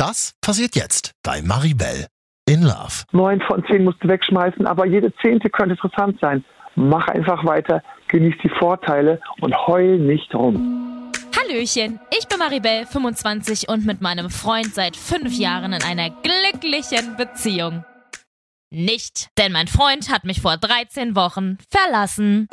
Das passiert jetzt bei Maribel in Love. Neun von zehn musst du wegschmeißen, aber jede zehnte könnte interessant sein. Mach einfach weiter, genieß die Vorteile und heul nicht rum. Hallöchen, ich bin Maribel, 25 und mit meinem Freund seit fünf Jahren in einer glücklichen Beziehung. Nicht, denn mein Freund hat mich vor 13 Wochen verlassen.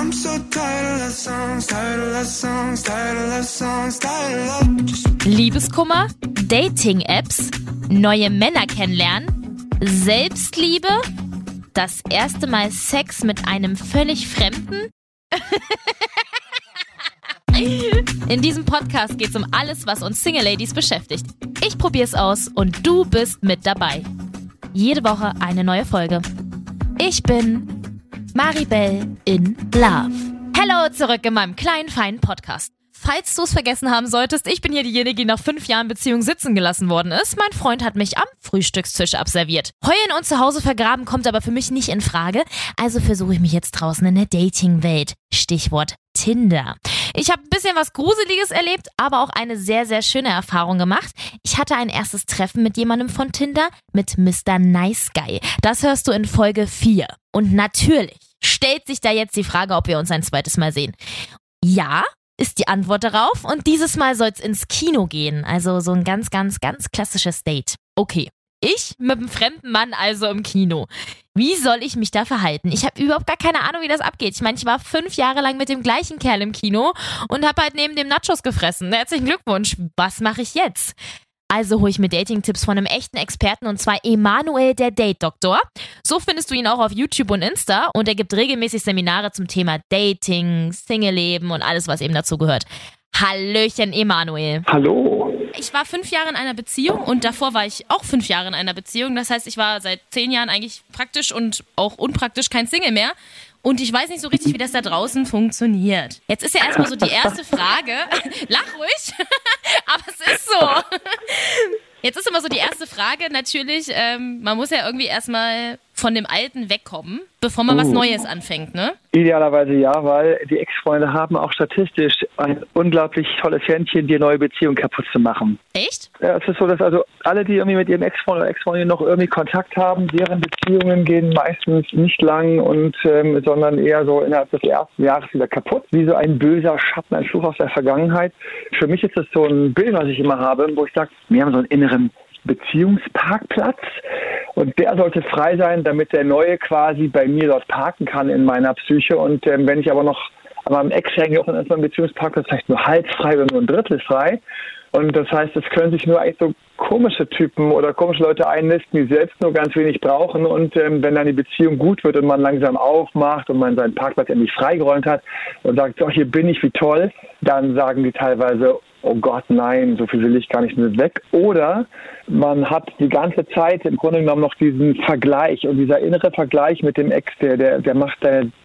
I'm so tired of songs, tired of songs, tired of songs, tired of. Liebeskummer, Dating-Apps, neue Männer kennenlernen, Selbstliebe, das erste Mal Sex mit einem völlig Fremden. In diesem Podcast geht es um alles, was uns Single Ladies beschäftigt. Ich probier's aus und du bist mit dabei. Jede Woche eine neue Folge. Ich bin Maribel in Love. Hallo zurück in meinem kleinen, feinen Podcast. Falls du es vergessen haben solltest, ich bin hier diejenige, die nach fünf Jahren Beziehung sitzen gelassen worden ist. Mein Freund hat mich am Frühstückstisch abserviert. Heulen und zu Hause vergraben kommt aber für mich nicht in Frage. Also versuche ich mich jetzt draußen in der Dating-Welt. Stichwort Tinder. Ich habe ein bisschen was Gruseliges erlebt, aber auch eine sehr, sehr schöne Erfahrung gemacht. Ich hatte ein erstes Treffen mit jemandem von Tinder, mit Mr. Nice Guy. Das hörst du in Folge 4. Und natürlich stellt sich da jetzt die Frage, ob wir uns ein zweites Mal sehen. Ja, ist die Antwort darauf. Und dieses Mal soll es ins Kino gehen. Also so ein ganz, ganz, ganz klassisches Date. Okay. Ich mit einem fremden Mann also im Kino. Wie soll ich mich da verhalten? Ich habe überhaupt gar keine Ahnung, wie das abgeht. Ich meine, ich war fünf Jahre lang mit dem gleichen Kerl im Kino und habe halt neben dem Nachos gefressen. Herzlichen Glückwunsch. Was mache ich jetzt? Also hole ich mir Dating-Tipps von einem echten Experten und zwar Emanuel, der Date-Doktor. So findest du ihn auch auf YouTube und Insta und er gibt regelmäßig Seminare zum Thema Dating, Single-Leben und alles, was eben dazu gehört. Hallöchen, Emanuel. Hallo. Ich war fünf Jahre in einer Beziehung und davor war ich auch fünf Jahre in einer Beziehung. Das heißt, ich war seit zehn Jahren eigentlich praktisch und auch unpraktisch kein Single mehr. Und ich weiß nicht so richtig, wie das da draußen funktioniert. Jetzt ist ja erstmal so die erste Frage. Lach ruhig, aber es ist so. Jetzt ist immer so die erste Frage natürlich, ähm, man muss ja irgendwie erstmal von dem Alten wegkommen, bevor man uh. was oh. Neues anfängt, ne? Idealerweise ja, weil die Ex-Freunde haben auch statistisch ein unglaublich tolles Händchen, die neue Beziehung kaputt zu machen. Echt? Ja, es ist so, dass also alle, die irgendwie mit ihrem Ex-Freund oder Ex-Freundin noch irgendwie Kontakt haben, deren Beziehungen gehen meistens nicht lang und ähm, sondern eher so innerhalb des ersten Jahres wieder kaputt, wie so ein böser Schatten, ein Fluch aus der Vergangenheit. Für mich ist das so ein Bild, was ich immer habe, wo ich sage, wir haben so einen inneren Beziehungsparkplatz und der sollte frei sein, damit der Neue quasi bei mir dort parken kann in meiner Psyche. Und ähm, wenn ich aber noch an meinem Ex hänge, dann ist mein Beziehungsparkplatz vielleicht nur halb frei oder nur ein Drittel frei. Und das heißt, es können sich nur eigentlich so komische Typen oder komische Leute einnisten, die selbst nur ganz wenig brauchen. Und ähm, wenn dann die Beziehung gut wird und man langsam aufmacht und man seinen Parkplatz endlich freigeräumt hat und sagt, so, hier bin ich, wie toll, dann sagen die teilweise, oh Gott, nein, so viel will ich gar nicht mehr weg. Oder man hat die ganze Zeit im Grunde genommen noch diesen Vergleich und dieser innere Vergleich mit dem Ex, der, der, der macht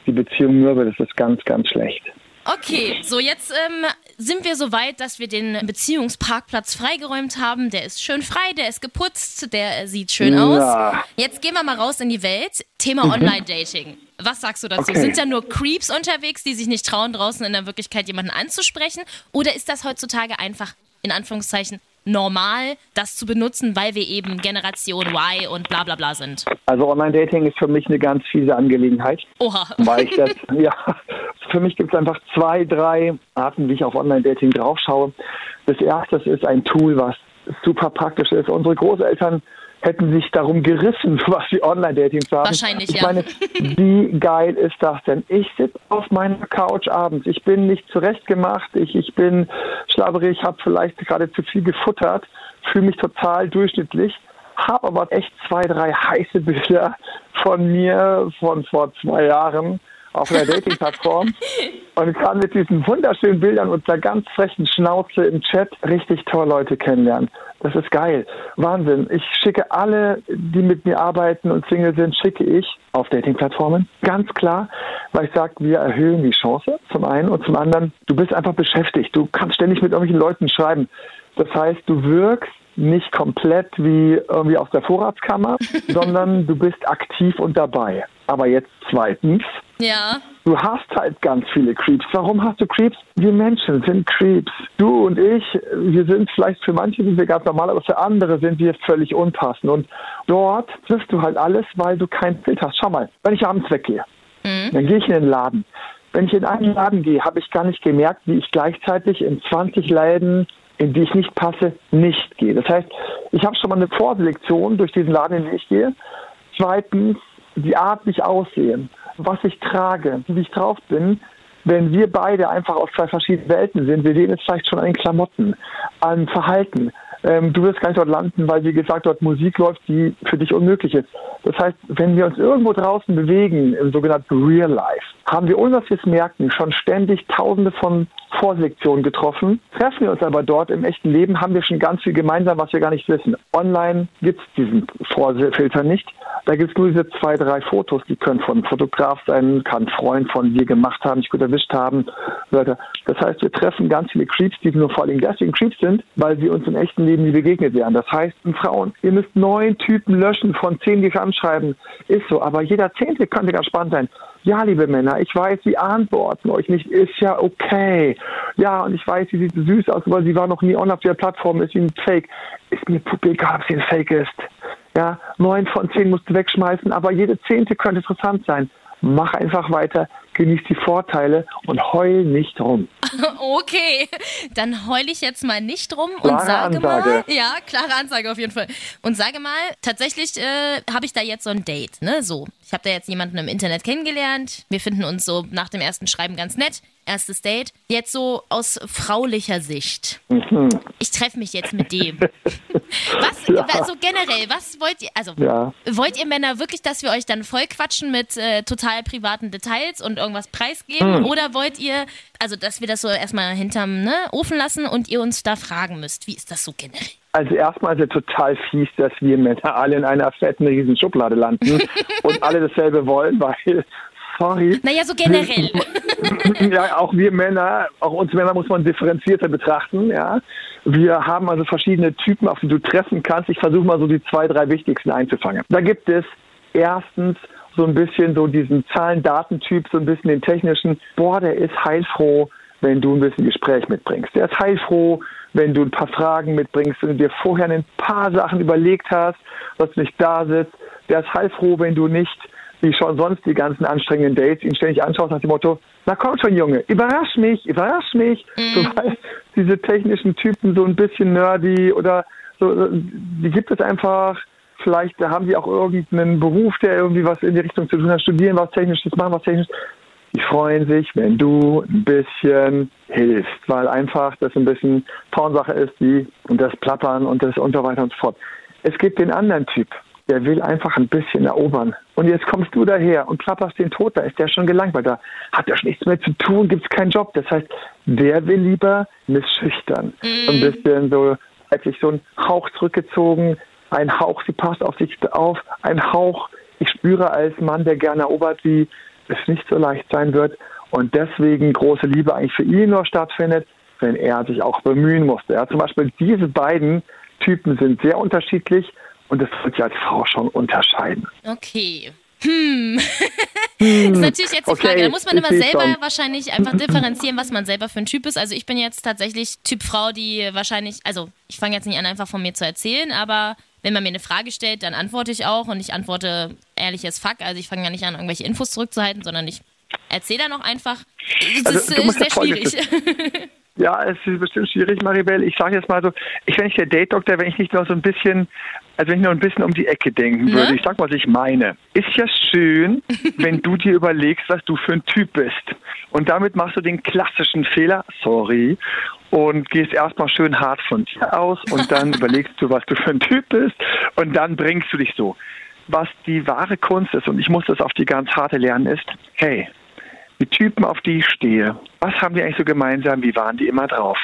die Beziehung mürbe. Das ist ganz, ganz schlecht. Okay, so jetzt ähm, sind wir so weit, dass wir den Beziehungsparkplatz freigeräumt haben. Der ist schön frei, der ist geputzt, der sieht schön aus. Ja. Jetzt gehen wir mal raus in die Welt. Thema mhm. Online-Dating. Was sagst du dazu? Okay. Sind da nur Creeps unterwegs, die sich nicht trauen, draußen in der Wirklichkeit jemanden anzusprechen? Oder ist das heutzutage einfach, in Anführungszeichen, normal, das zu benutzen, weil wir eben Generation Y und bla bla bla sind? Also Online-Dating ist für mich eine ganz fiese Angelegenheit. Oha. Weil ich das, ja, für mich gibt es einfach zwei, drei Arten, wie ich auf Online-Dating draufschaue. Das erste ist ein Tool, was super praktisch ist. Unsere Großeltern hätten sich darum gerissen, was wie Online-Dating zu haben. Wahrscheinlich, ich ja. meine, wie geil ist das denn? Ich sitze auf meiner Couch abends. Ich bin nicht zurechtgemacht. Ich, ich bin schlabberig, habe vielleicht gerade zu viel gefuttert, fühle mich total durchschnittlich, habe aber echt zwei, drei heiße Bilder von mir von vor zwei Jahren auf einer Dating-Plattform und kann mit diesen wunderschönen Bildern und der ganz frechen Schnauze im Chat richtig tolle Leute kennenlernen. Das ist geil. Wahnsinn. Ich schicke alle, die mit mir arbeiten und Single sind, schicke ich auf Dating-Plattformen. Ganz klar, weil ich sage, wir erhöhen die Chance zum einen und zum anderen, du bist einfach beschäftigt. Du kannst ständig mit irgendwelchen Leuten schreiben. Das heißt, du wirkst nicht komplett wie irgendwie aus der Vorratskammer, sondern du bist aktiv und dabei. Aber jetzt zweitens, Ja. du hast halt ganz viele Creeps. Warum hast du Creeps? Wir Menschen sind Creeps. Du und ich, wir sind vielleicht für manche sind wir ganz normal, aber für andere sind wir völlig unpassend. Und dort triffst du halt alles, weil du kein Bild hast. Schau mal, wenn ich abends weggehe, dann gehe ich in den Laden. Wenn ich in einen Laden gehe, habe ich gar nicht gemerkt, wie ich gleichzeitig in 20 Läden, in die ich nicht passe, nicht gehe. Das heißt, ich habe schon mal eine Vorselektion durch diesen Laden, in den ich gehe. Zweitens, die Art, wie ich aussehe, was ich trage, wie ich drauf bin. Wenn wir beide einfach aus zwei verschiedenen Welten sind, wir sehen es vielleicht schon an den Klamotten, an Verhalten. Ähm, du wirst gar nicht dort landen, weil, wie gesagt, dort Musik läuft, die für dich unmöglich ist. Das heißt, wenn wir uns irgendwo draußen bewegen, im sogenannten Real Life, haben wir, ohne dass wir es merken, schon ständig tausende von Vorselektionen getroffen. Treffen wir uns aber dort im echten Leben, haben wir schon ganz viel gemeinsam, was wir gar nicht wissen. Online gibt es diesen Vorfilter nicht. Da gibt es nur diese zwei, drei Fotos, die können von Fotograf sein, kann Freund von dir gemacht haben, dich gut erwischt haben. Das heißt, wir treffen ganz viele Creeps, die nur vor allem deswegen Creeps sind, weil sie uns im echten Leben nie begegnet wären. Das heißt, Frauen, ihr müsst neun Typen löschen von zehn, die euch anschreiben. Ist so, aber jeder Zehnte könnte ganz spannend sein. Ja, liebe Männer, ich weiß, sie antworten euch nicht, ist ja okay. Ja, und ich weiß, sie sieht süß aus, aber sie war noch nie on auf der Plattform, ist sie ein Fake. Ist mir egal, ob sie ein Fake ist. Ja, neun von zehn musst du wegschmeißen, aber jede zehnte könnte interessant sein. Mach einfach weiter, genieß die Vorteile und heul nicht rum. Okay, dann heule ich jetzt mal nicht rum und Klare sage mal, Ansage. ja, klare Ansage auf jeden Fall. Und sage mal, tatsächlich äh, habe ich da jetzt so ein Date, ne? So, ich habe da jetzt jemanden im Internet kennengelernt. Wir finden uns so nach dem ersten Schreiben ganz nett. Erstes Date. Jetzt so aus fraulicher Sicht. Ich treffe mich jetzt mit dem. Was, Ja. also generell, was wollt ihr, also Ja. wollt ihr Männer wirklich, dass wir euch dann voll quatschen mit äh, total privaten Details und irgendwas preisgeben? Hm. Oder wollt ihr, also dass wir das so erstmal hinterm ne, Ofen lassen und ihr uns da fragen müsst? Wie ist das so generell? Also erstmal ist es total fies, dass wir Männer alle in einer fetten riesen Schublade landen und alle dasselbe wollen, weil, sorry, Naja, so generell. ja, auch wir Männer, auch uns Männer muss man differenzierter betrachten, ja. Wir haben also verschiedene Typen, auf die du treffen kannst. Ich versuche mal so die zwei, drei wichtigsten einzufangen. Da gibt es erstens so ein bisschen so diesen Zahlen-Daten-Typ, so ein bisschen den technischen. Boah, der ist heilfroh, wenn du ein bisschen Gespräch mitbringst. Der ist heilfroh, wenn du ein paar Fragen mitbringst und dir vorher ein paar Sachen überlegt hast, dass du nicht da sitzt. Der ist heilfroh, wenn du nicht wie schon sonst die ganzen anstrengenden Dates, ihn ständig anschaust nach dem Motto, na komm schon Junge, überrasch mich, überrasch mich. So, weil diese technischen Typen so ein bisschen nerdy oder so, die gibt es einfach. Vielleicht haben die auch irgendeinen Beruf, der irgendwie was in die Richtung zu tun hat, studieren was Technisches, machen was Technisches. Die freuen sich, wenn du ein bisschen hilfst, weil einfach das ein bisschen Frauensache ist, die und das Plappern und das und so weiter und so fort. Es gibt den anderen Typ, der will einfach ein bisschen erobern. Und jetzt kommst du daher und plapperst den Tod, da ist der schon gelangweilt, da hat er schon nichts mehr zu tun, gibt es keinen Job. Das heißt, der will lieber missschüchtern. So ein bisschen so, als sich so ein Hauch zurückgezogen, ein Hauch, sie passt auf sich auf, ein Hauch, ich spüre als Mann, der gerne erobert, wie es nicht so leicht sein wird. Und deswegen große Liebe eigentlich für ihn nur stattfindet, wenn er sich auch bemühen musste. Ja, zum Beispiel diese beiden Typen sind sehr unterschiedlich und das wird ja als Frau schon unterscheiden. Okay. Hm. ist natürlich jetzt die Okay, Frage. Da muss man immer selber schon. wahrscheinlich einfach differenzieren, was man selber für ein Typ ist. Also ich bin jetzt tatsächlich Typ Frau, die wahrscheinlich, also ich fange jetzt nicht an, einfach von mir zu erzählen, aber wenn man mir eine Frage stellt, dann antworte ich auch und ich antworte ehrlich as fuck. Also ich fange ja nicht an, irgendwelche Infos zurückzuhalten, sondern ich erzähle dann auch einfach. Das Also, ist du äh, sehr schwierig. Ja, es ist bestimmt schwierig, Maribel. Ich sage jetzt mal so, ich wäre nicht der Date-Doktor, wenn ich nicht noch so ein bisschen, also wenn ich noch ein bisschen um die Ecke denken würde. Ne? Ich sag mal, was ich meine. Ist ja schön, wenn du dir überlegst, was du für ein Typ bist. Und damit machst du den klassischen Fehler, sorry, und gehst erstmal schön hart von dir aus und dann überlegst du, was du für ein Typ bist und dann bringst du dich so. Was die wahre Kunst ist, und ich muss das auf die ganz harte lernen, ist, hey, die Typen, auf die ich stehe, was haben die eigentlich so gemeinsam? Wie waren die immer drauf?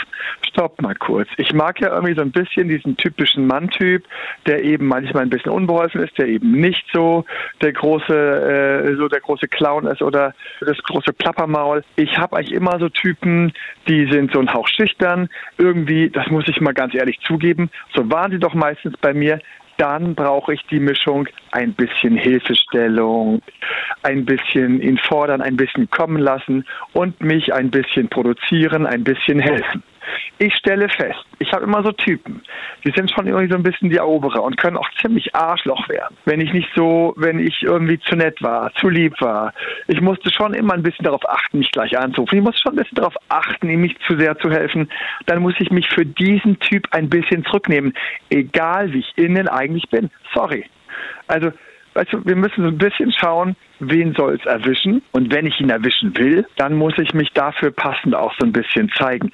Stopp mal kurz. Ich mag ja irgendwie so ein bisschen diesen typischen Mann-Typ, der eben manchmal ein bisschen unbeholfen ist, der eben nicht so der große, äh, so der große Clown ist oder das große Plappermaul. Ich habe eigentlich immer so Typen, die sind so ein Hauch schüchtern. Irgendwie, das muss ich mal ganz ehrlich zugeben, so waren sie doch meistens bei mir. Dann brauche ich die Mischung ein bisschen Hilfestellung, ein bisschen ihn fordern, ein bisschen kommen lassen und mich ein bisschen produzieren, ein bisschen helfen. Ich stelle fest, ich habe immer so Typen, die sind schon irgendwie so ein bisschen die Eroberer und können auch ziemlich Arschloch werden. Wenn ich nicht so, wenn ich irgendwie zu nett war, zu lieb war. Ich musste schon immer ein bisschen darauf achten, mich gleich anzurufen. Ich musste schon ein bisschen darauf achten, ihm nicht zu sehr zu helfen. Dann muss ich mich für diesen Typ ein bisschen zurücknehmen, egal wie ich innen eigentlich bin. Sorry. Also weißt du, wir müssen so ein bisschen schauen, wen soll es erwischen. Und wenn ich ihn erwischen will, dann muss ich mich dafür passend auch so ein bisschen zeigen.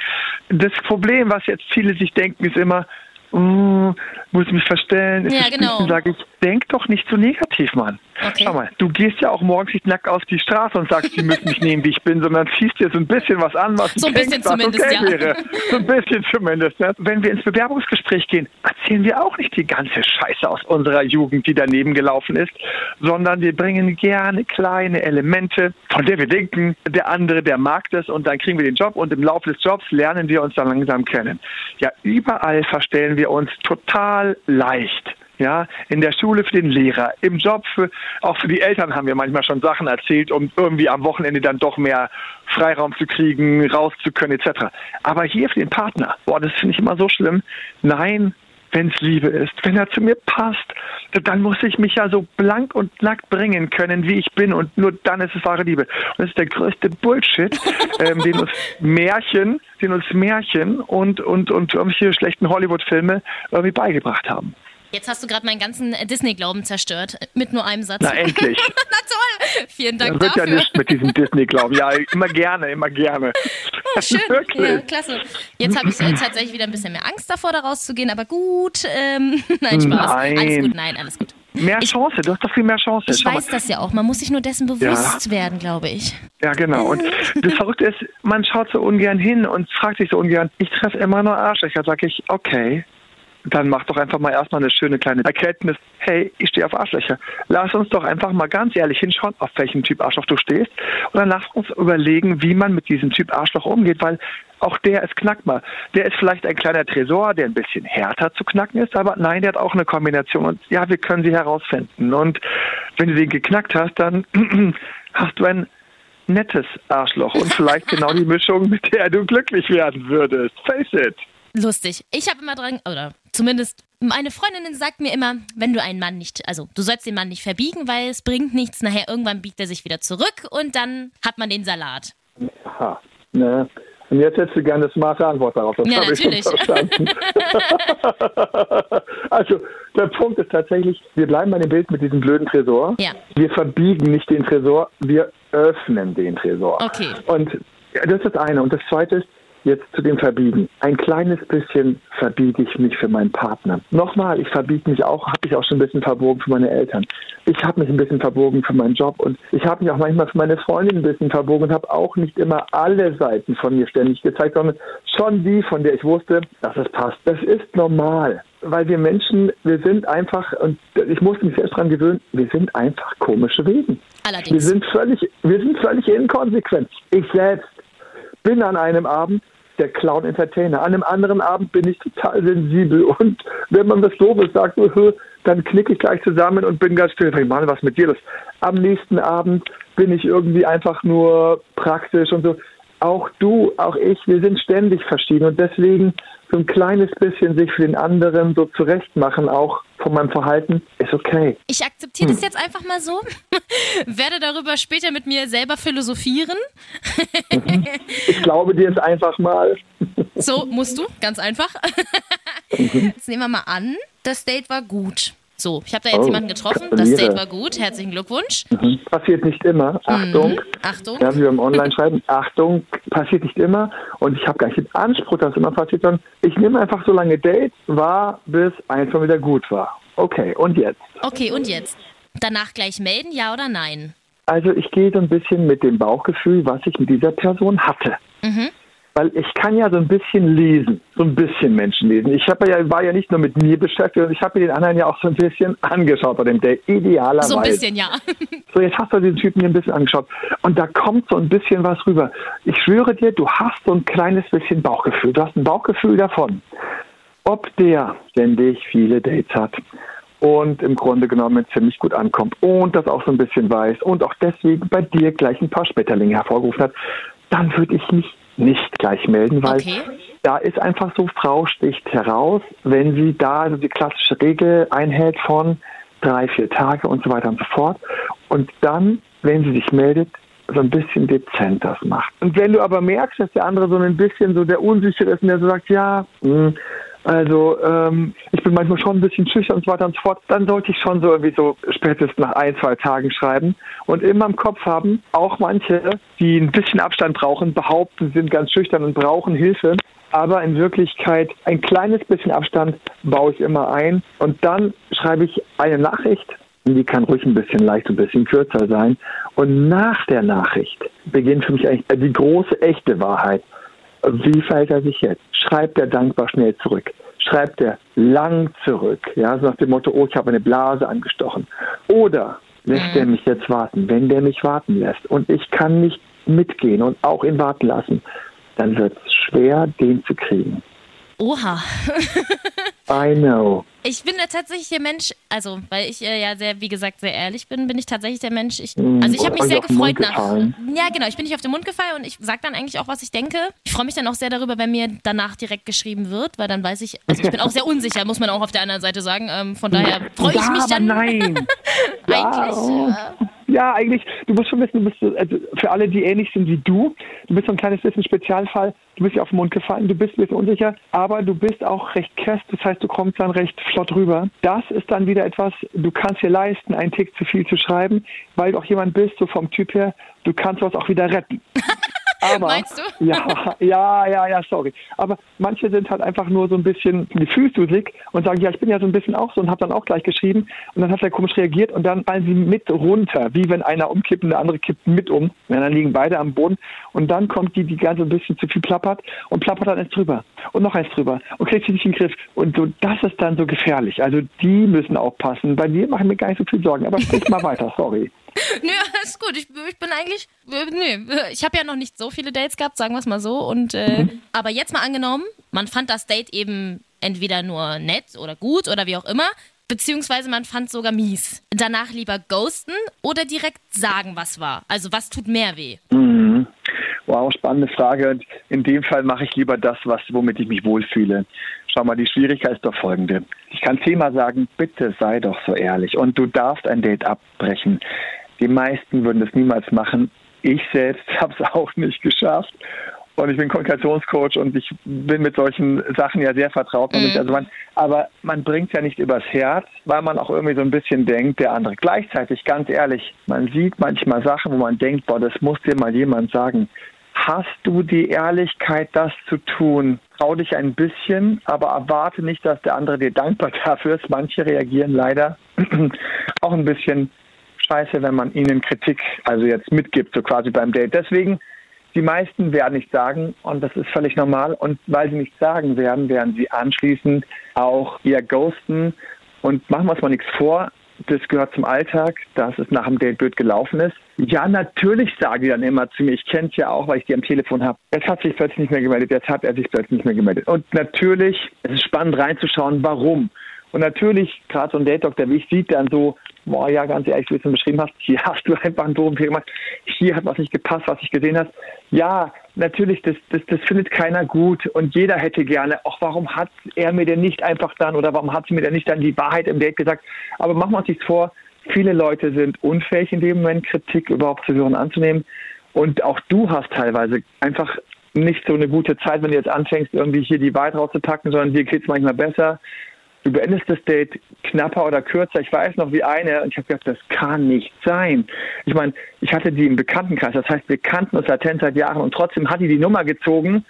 Das Problem, was jetzt viele sich denken, ist immer, mm, muss mich verstellen. Ja, genau. Sag ich, denk doch nicht so negativ, Mann. Okay. Schau mal, du gehst ja auch morgens nicht nackt auf die Straße und sagst, sie müssen mich nehmen, wie ich bin, sondern ziehst dir so ein bisschen was an, was So ein bisschen denkst, zumindest, okay ja. wäre. So ein bisschen zumindest. Ne? Wenn wir ins Bewerbungsgespräch gehen, erzählen wir auch nicht die ganze Scheiße aus unserer Jugend, die daneben gelaufen ist, sondern wir bringen gerne kleine Elemente, von der wir denken, der andere, der mag das und dann kriegen wir den Job und im Laufe des Jobs lernen wir uns dann langsam kennen. Ja, überall verstellen wir uns total leicht. Ja, in der Schule für den Lehrer, im Job für, auch für die Eltern haben wir manchmal schon Sachen erzählt, um irgendwie am Wochenende dann doch mehr Freiraum zu kriegen, raus zu können, etc. Aber hier für den Partner, boah, das finde ich immer so schlimm. Nein, wenn es Liebe ist, wenn er zu mir passt, dann muss ich mich ja so blank und nackt bringen können, wie ich bin und nur dann ist es wahre Liebe. Und das ist der größte Bullshit, ähm, den uns Märchen, den uns Märchen und, und, und irgendwelche schlechten Hollywood-Filme irgendwie beigebracht haben. Jetzt hast du gerade meinen ganzen Disney-Glauben zerstört. Mit nur einem Satz. Na endlich. Na toll. Vielen Dank Das wird ja dafür. nicht mit diesem Disney-Glauben. Ja, immer gerne, immer gerne. Schön. Wirklich. Ja, klasse. Jetzt habe ich äh, tatsächlich wieder ein bisschen mehr Angst davor, da rauszugehen, aber gut. Ähm, nein, Spaß. Nein. Alles gut, nein, alles gut. Mehr Ich- Chance, du hast doch viel mehr Chance. Ich Schau mal. weiß das ja auch. Man muss sich nur dessen bewusst werden, glaube ich. Ja, genau. Und das Verrückte ist, man schaut so ungern hin und fragt sich so ungern, ich treffe immer nur Arschlöcher. Sag ich, okay, dann mach doch einfach mal erstmal eine schöne kleine Erkenntnis. Hey, ich stehe auf Arschlöcher. Lass uns doch einfach mal ganz ehrlich hinschauen, auf welchen Typ Arschloch du stehst. Und dann lass uns überlegen, wie man mit diesem Typ Arschloch umgeht, weil auch der ist knackbar. Der ist vielleicht ein kleiner Tresor, der ein bisschen härter zu knacken ist, aber nein, der hat auch eine Kombination. Und ja, wir können sie herausfinden. Und wenn du den geknackt hast, dann hast du ein nettes Arschloch und vielleicht genau die Mischung, mit der du glücklich werden würdest. Face it. Lustig. Ich habe immer dran, oder zumindest meine Freundin sagt mir immer, wenn du einen Mann nicht, also du sollst den Mann nicht verbiegen, weil es bringt nichts. Nachher irgendwann biegt er sich wieder zurück und dann hat man den Salat. Aha. Ne. Und jetzt hättest du gerne eine smarte Antwort darauf. Das Ja, natürlich. also, der Punkt ist tatsächlich, wir bleiben bei dem Bild mit diesem blöden Tresor. Ja. Wir verbiegen nicht den Tresor, wir öffnen den Tresor. Okay. Und das ist das eine. Und das zweite ist, jetzt zu dem Verbiegen. Ein kleines bisschen verbiege ich mich für meinen Partner. Nochmal, ich verbiege mich auch, habe ich auch schon ein bisschen verbogen für meine Eltern. Ich habe mich ein bisschen verbogen für meinen Job und ich habe mich auch manchmal für meine Freundin ein bisschen verbogen und habe auch nicht immer alle Seiten von mir ständig gezeigt, sondern schon die, von der ich wusste, dass es passt. Das ist normal, weil wir Menschen, wir sind einfach, und ich musste mich selbst daran gewöhnen, wir sind einfach komische Wesen. Wir Allerdings. sind völlig, wir sind völlig inkonsequent. Ich selbst bin an einem Abend der Clown Entertainer. An einem anderen Abend bin ich total sensibel und wenn man das Doofes sagt, dann knicke ich gleich zusammen und bin ganz still. Ich Mann, was mit dir los? Am nächsten Abend bin ich irgendwie einfach nur praktisch und so. Auch du, auch ich, wir sind ständig verschieden und deswegen so ein kleines bisschen sich für den anderen so zurechtmachen, auch von meinem Verhalten, ist okay. Ich akzeptiere das jetzt einfach mal so, werde darüber später mit mir selber philosophieren. Ich glaube dir jetzt einfach mal. So musst du, ganz einfach. Jetzt nehmen wir mal an, das Date war gut. So, ich habe da jetzt Oh, jemanden getroffen. Das. Date war gut. Herzlichen Glückwunsch. Mhm. Passiert nicht immer. Achtung. Mhm. Achtung. Ja, wie beim Online-Schreiben. Achtung, passiert nicht immer. Und ich habe gar nicht den Anspruch, dass es immer passiert, sondern ich nehme einfach so lange Dates wahr, bis eins mal wieder gut war. Okay, und jetzt? Okay, und jetzt? Danach gleich melden, ja oder nein? Also ich gehe so ein bisschen mit dem Bauchgefühl, was ich mit dieser Person hatte. Mhm. Weil ich kann ja so ein bisschen lesen, so ein bisschen Menschen lesen. Ich hab ja, war ja nicht nur mit mir beschäftigt, sondern ich habe mir den anderen ja auch so ein bisschen angeschaut bei dem Date. Idealerweise. So ein bisschen, ja. So, jetzt hast du den Typen hier ein bisschen angeschaut. Und da kommt so ein bisschen was rüber. Ich schwöre dir, du hast so ein kleines bisschen Bauchgefühl. Du hast ein Bauchgefühl davon, ob der ständig viele Dates hat, und im Grunde genommen ziemlich gut ankommt und das auch so ein bisschen weiß und auch deswegen bei dir gleich ein paar Schmetterlinge hervorgerufen hat, dann würde ich mich nicht gleich melden, weil okay. da ist einfach so, Frau sticht heraus, wenn sie da also die klassische Regel einhält von drei, vier Tage und so weiter und so fort. Und dann, wenn sie sich meldet, so ein bisschen dezent das macht. Und wenn du aber merkst, dass der andere so ein bisschen so der unsicher ist und der so sagt, ja, mh, hm, also ähm, ich bin manchmal schon ein bisschen schüchtern und so weiter und so fort. Dann sollte ich schon so irgendwie so spätestens nach ein, zwei Tagen schreiben und immer im Kopf haben, auch manche, die ein bisschen Abstand brauchen, behaupten, sind ganz schüchtern und brauchen Hilfe. Aber in Wirklichkeit ein kleines bisschen Abstand baue ich immer ein und dann schreibe ich eine Nachricht die kann ruhig ein bisschen leicht, ein bisschen kürzer sein. Und nach der Nachricht beginnt für mich eigentlich die große, echte Wahrheit. Wie verhält er sich jetzt? Schreibt er dankbar schnell zurück? Schreibt er lang zurück? Ja, so nach dem Motto, oh, ich habe eine Blase angestochen. Oder lässt mhm. er mich jetzt warten? Wenn der mich warten lässt und ich kann nicht mitgehen und auch ihn warten lassen, dann wird es schwer, den zu kriegen. Oha. I know. Ich bin tatsächlich der Mensch, also weil ich äh, ja sehr, wie gesagt, sehr ehrlich bin, bin ich tatsächlich der Mensch. Ich, mm, also ich habe mich sehr gefreut nach. Ja, genau, ich bin nicht auf den Mund gefallen und ich sage dann eigentlich auch, was ich denke. Ich freue mich dann auch sehr darüber, wenn mir danach direkt geschrieben wird, weil dann weiß ich, also ich bin auch sehr unsicher, muss man auch auf der anderen Seite sagen. Ähm, von daher freue ich ja, mich dann. Nein. eigentlich. Ja. Äh, ja, eigentlich, du musst schon wissen, du bist, also für alle, die ähnlich sind wie du, du bist so ein kleines bisschen Spezialfall, du bist ja auf den Mund gefallen, du bist ein bisschen unsicher, aber du bist auch recht kess, das heißt, du kommst dann recht flott rüber. Das ist dann wieder etwas, du kannst dir leisten, einen Tick zu viel zu schreiben, weil du auch jemand bist, so vom Typ her, du kannst was auch wieder retten. Aber, Meinst du? Ja, ja, ja, ja, sorry. Aber manche sind halt einfach nur so ein bisschen gefühlsdusig und sagen, ja, ich bin ja so ein bisschen auch so und habe dann auch gleich geschrieben und dann hat er komisch reagiert und dann fallen sie mit runter, wie wenn einer umkippt und der andere kippt mit um. Und dann liegen beide am Boden und dann kommt die, die ganze ein bisschen zu viel plappert und plappert dann eins drüber und noch eins drüber und kriegt sie nicht in den Griff. Und so, das ist dann so gefährlich. Also die müssen aufpassen. Bei mir machen mir gar nicht so viel Sorgen, aber sprich mal weiter, sorry. Nö, ist gut. Ich, ich bin eigentlich. Nö, ich habe ja noch nicht so viele Dates gehabt, sagen wir es mal so. Und äh, mhm. aber jetzt mal angenommen, man fand das Date eben entweder nur nett oder gut oder wie auch immer, beziehungsweise man fand sogar mies. Danach lieber ghosten oder direkt sagen, was war. Also was tut mehr weh? Mhm. Wow, spannende Frage. Und in dem Fall mache ich lieber das, was, womit ich mich wohlfühle. Schau mal, die Schwierigkeit ist doch folgende. Ich kann zehnmal sagen, bitte sei doch so ehrlich und du darfst ein Date abbrechen. Die meisten würden das niemals machen. Ich selbst habe es auch nicht geschafft. Und ich bin Kommunikationscoach und ich bin mit solchen Sachen ja sehr vertraut. Mhm. Also man, aber man bringt es ja nicht übers Herz, weil man auch irgendwie so ein bisschen denkt, der andere. Gleichzeitig, ganz ehrlich, man sieht manchmal Sachen, wo man denkt, boah, das muss dir mal jemand sagen. Hast du die Ehrlichkeit, das zu tun? Trau dich ein bisschen, aber erwarte nicht, dass der andere dir dankbar dafür ist. Manche reagieren leider auch ein bisschen scheiße, wenn man ihnen Kritik also jetzt mitgibt, so quasi beim Date. Deswegen, die meisten werden nicht sagen und das ist völlig normal. Und weil sie nichts sagen werden, werden sie anschließend auch eher ghosten. Und machen wir uns mal nichts vor, das gehört zum Alltag, dass es nach dem Date blöd gelaufen ist. Ja, natürlich sagen die dann immer zu mir, ich kenne es ja auch, weil ich die am Telefon habe. Jetzt hat sich plötzlich nicht mehr gemeldet, jetzt hat er sich plötzlich nicht mehr gemeldet. Und natürlich, es ist spannend reinzuschauen, warum. Und natürlich, gerade so ein Date-Doktor wie ich sieht dann so, boah, ja, ganz ehrlich, wie du es beschrieben hast, hier hast du einfach einen doofen Fehler gemacht, hier hat was nicht gepasst, was ich gesehen hast. Ja, natürlich, das, das, das findet keiner gut und jeder hätte gerne, ach, warum hat er mir denn nicht einfach dann oder warum hat sie mir denn nicht dann die Wahrheit im Date gesagt? Aber machen wir uns nichts vor, viele Leute sind unfähig in dem Moment, Kritik überhaupt zu hören, anzunehmen. Und auch du hast teilweise einfach nicht so eine gute Zeit, wenn du jetzt anfängst, irgendwie hier die Wahrheit rauszupacken, sondern dir geht es manchmal besser du beendest das Date knapper oder kürzer. Ich weiß noch wie eine und ich habe gedacht, das kann nicht sein. Ich meine, ich hatte die im Bekanntenkreis, das heißt, wir kannten uns latent seit Jahren und trotzdem hat die die Nummer gezogen,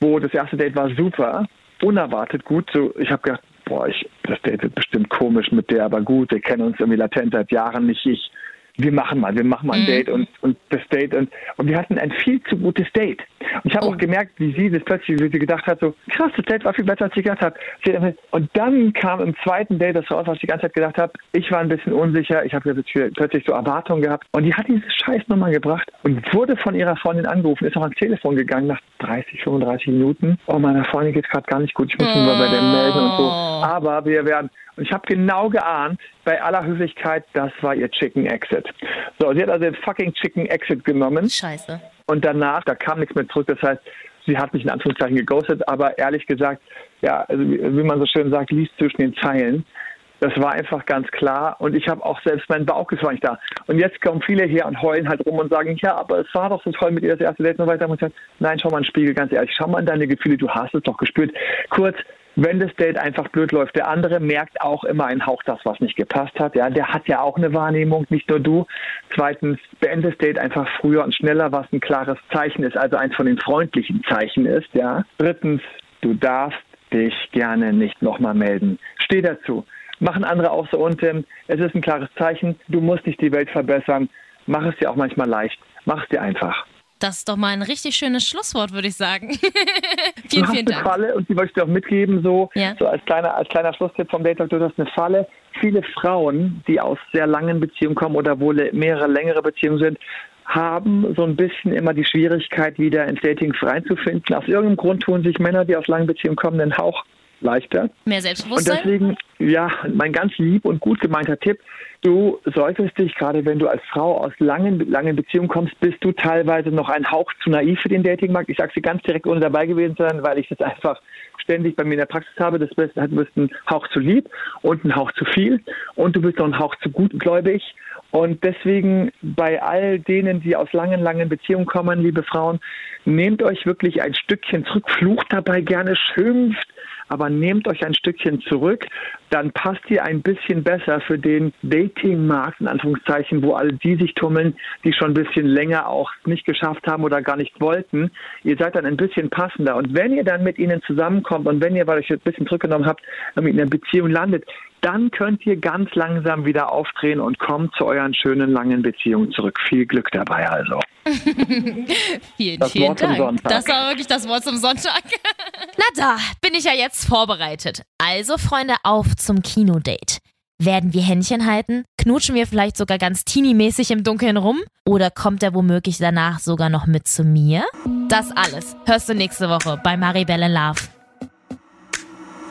wo das erste Date war super, unerwartet gut. So, ich habe gedacht, boah, ich, das Date wird bestimmt komisch mit der, aber gut, wir kennen uns irgendwie latent seit Jahren, nicht ich. Wir machen mal, wir machen mal ein mhm. Date und, und das Date und, und wir hatten ein viel zu gutes Date. Und ich habe Oh. auch gemerkt, wie sie das plötzlich, wie sie gedacht hat, so krass, das Date war viel besser, als ich gedacht habe. Und dann kam im zweiten Date das raus, was ich die ganze Zeit gedacht habe. Ich war ein bisschen unsicher, ich habe jetzt plötzlich so Erwartungen gehabt. Und die hat diese Scheißnummer gebracht und wurde von ihrer Freundin angerufen, ist auch ans Telefon gegangen nach 30, 35 Minuten. Oh, meiner Freundin geht gerade gar nicht gut, ich muss mich mal bei der melden und so. Oh. Aber wir werden, und ich habe genau geahnt, bei aller Höflichkeit, das war ihr Chicken Exit. So, sie hat also den fucking Chicken Exit genommen. Scheiße. Und danach, da kam nichts mehr zurück. Das heißt, sie hat mich in Anführungszeichen geghostet, aber ehrlich gesagt, ja, also wie, man so schön sagt, liest zwischen den Zeilen. Das war einfach ganz klar und ich habe auch selbst mein Bauchgefühl war nicht da. Und jetzt kommen viele her und heulen halt rum und sagen, ja, aber es war doch so toll mit ihr das erste Date und so weiter. Und ich sage, nein, schau mal in den Spiegel, ganz ehrlich, schau mal in deine Gefühle, du hast es doch gespürt. Kurz, wenn das Date einfach blöd läuft, der andere merkt auch immer einen Hauch das, was nicht gepasst hat. Ja, der hat ja auch eine Wahrnehmung, nicht nur du. Zweitens, beende das Date einfach früher und schneller, was ein klares Zeichen ist, also eins von den freundlichen Zeichen ist. Ja. Drittens, du darfst dich gerne nicht nochmal melden. Steh dazu. Machen andere auch so ähm, es ist ein klares Zeichen. Du musst nicht die Welt verbessern. Mach es dir auch manchmal leicht. Mach es dir einfach. Das ist doch mal ein richtig schönes Schlusswort, würde ich sagen. Du vielen, hast vielen eine Dank. Falle und die möchte ich dir auch mitgeben, so, Ja. so als kleiner, als kleiner Schlusstipp vom Date Talk, du hast eine Falle. Viele Frauen, die aus sehr langen Beziehungen kommen oder wo le- mehrere längere Beziehungen sind, haben so ein bisschen immer die Schwierigkeit, wieder ins Dating reinzufinden. Aus irgendeinem Grund tun sich Männer, die aus langen Beziehungen kommen, den Hauch leichter. Mehr Und Selbstbewusstsein? deswegen, ja, mein ganz lieb und gut gemeinter Tipp, du solltest dich, gerade wenn du als Frau aus langen, langen Beziehungen kommst, bist du teilweise noch ein Hauch zu naiv für den Datingmarkt. Ich sage sie ganz direkt, ohne dabei gewesen zu sein, weil ich das einfach ständig bei mir in der Praxis habe. Das bist, du bist ein Hauch zu lieb und ein Hauch zu viel und du bist noch ein Hauch zu gutgläubig. Und deswegen bei all denen, die aus langen, langen Beziehungen kommen, liebe Frauen, nehmt euch wirklich ein Stückchen zurück, flucht dabei gerne, schimpft, aber nehmt euch ein Stückchen zurück, dann passt ihr ein bisschen besser für den Datingmarkt, in Anführungszeichen, wo all die sich tummeln, die schon ein bisschen länger auch nicht geschafft haben oder gar nicht wollten. Ihr seid dann ein bisschen passender. Und wenn ihr dann mit ihnen zusammenkommt und wenn ihr, weil ich ein bisschen zurückgenommen habt, in einer Beziehung landet, dann könnt ihr ganz langsam wieder aufdrehen und kommt zu euren schönen langen Beziehungen zurück. Viel Glück dabei also. Vielen, Das vielen Wort Dank. Das war wirklich das Wort zum Sonntag. Na da, bin ich ja jetzt vorbereitet. Also, Freunde, auf zum Kinodate. Werden wir Händchen halten? Knutschen wir vielleicht sogar ganz teenie-mäßig im Dunkeln rum? Oder kommt er womöglich danach sogar noch mit zu mir? Das alles hörst du nächste Woche bei Maribel in Love.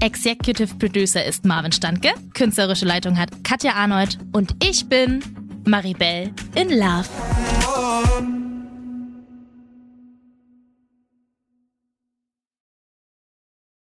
Executive Producer ist Marvin Standke, künstlerische Leitung hat Katja Arnold. Und ich bin Maribel in Love.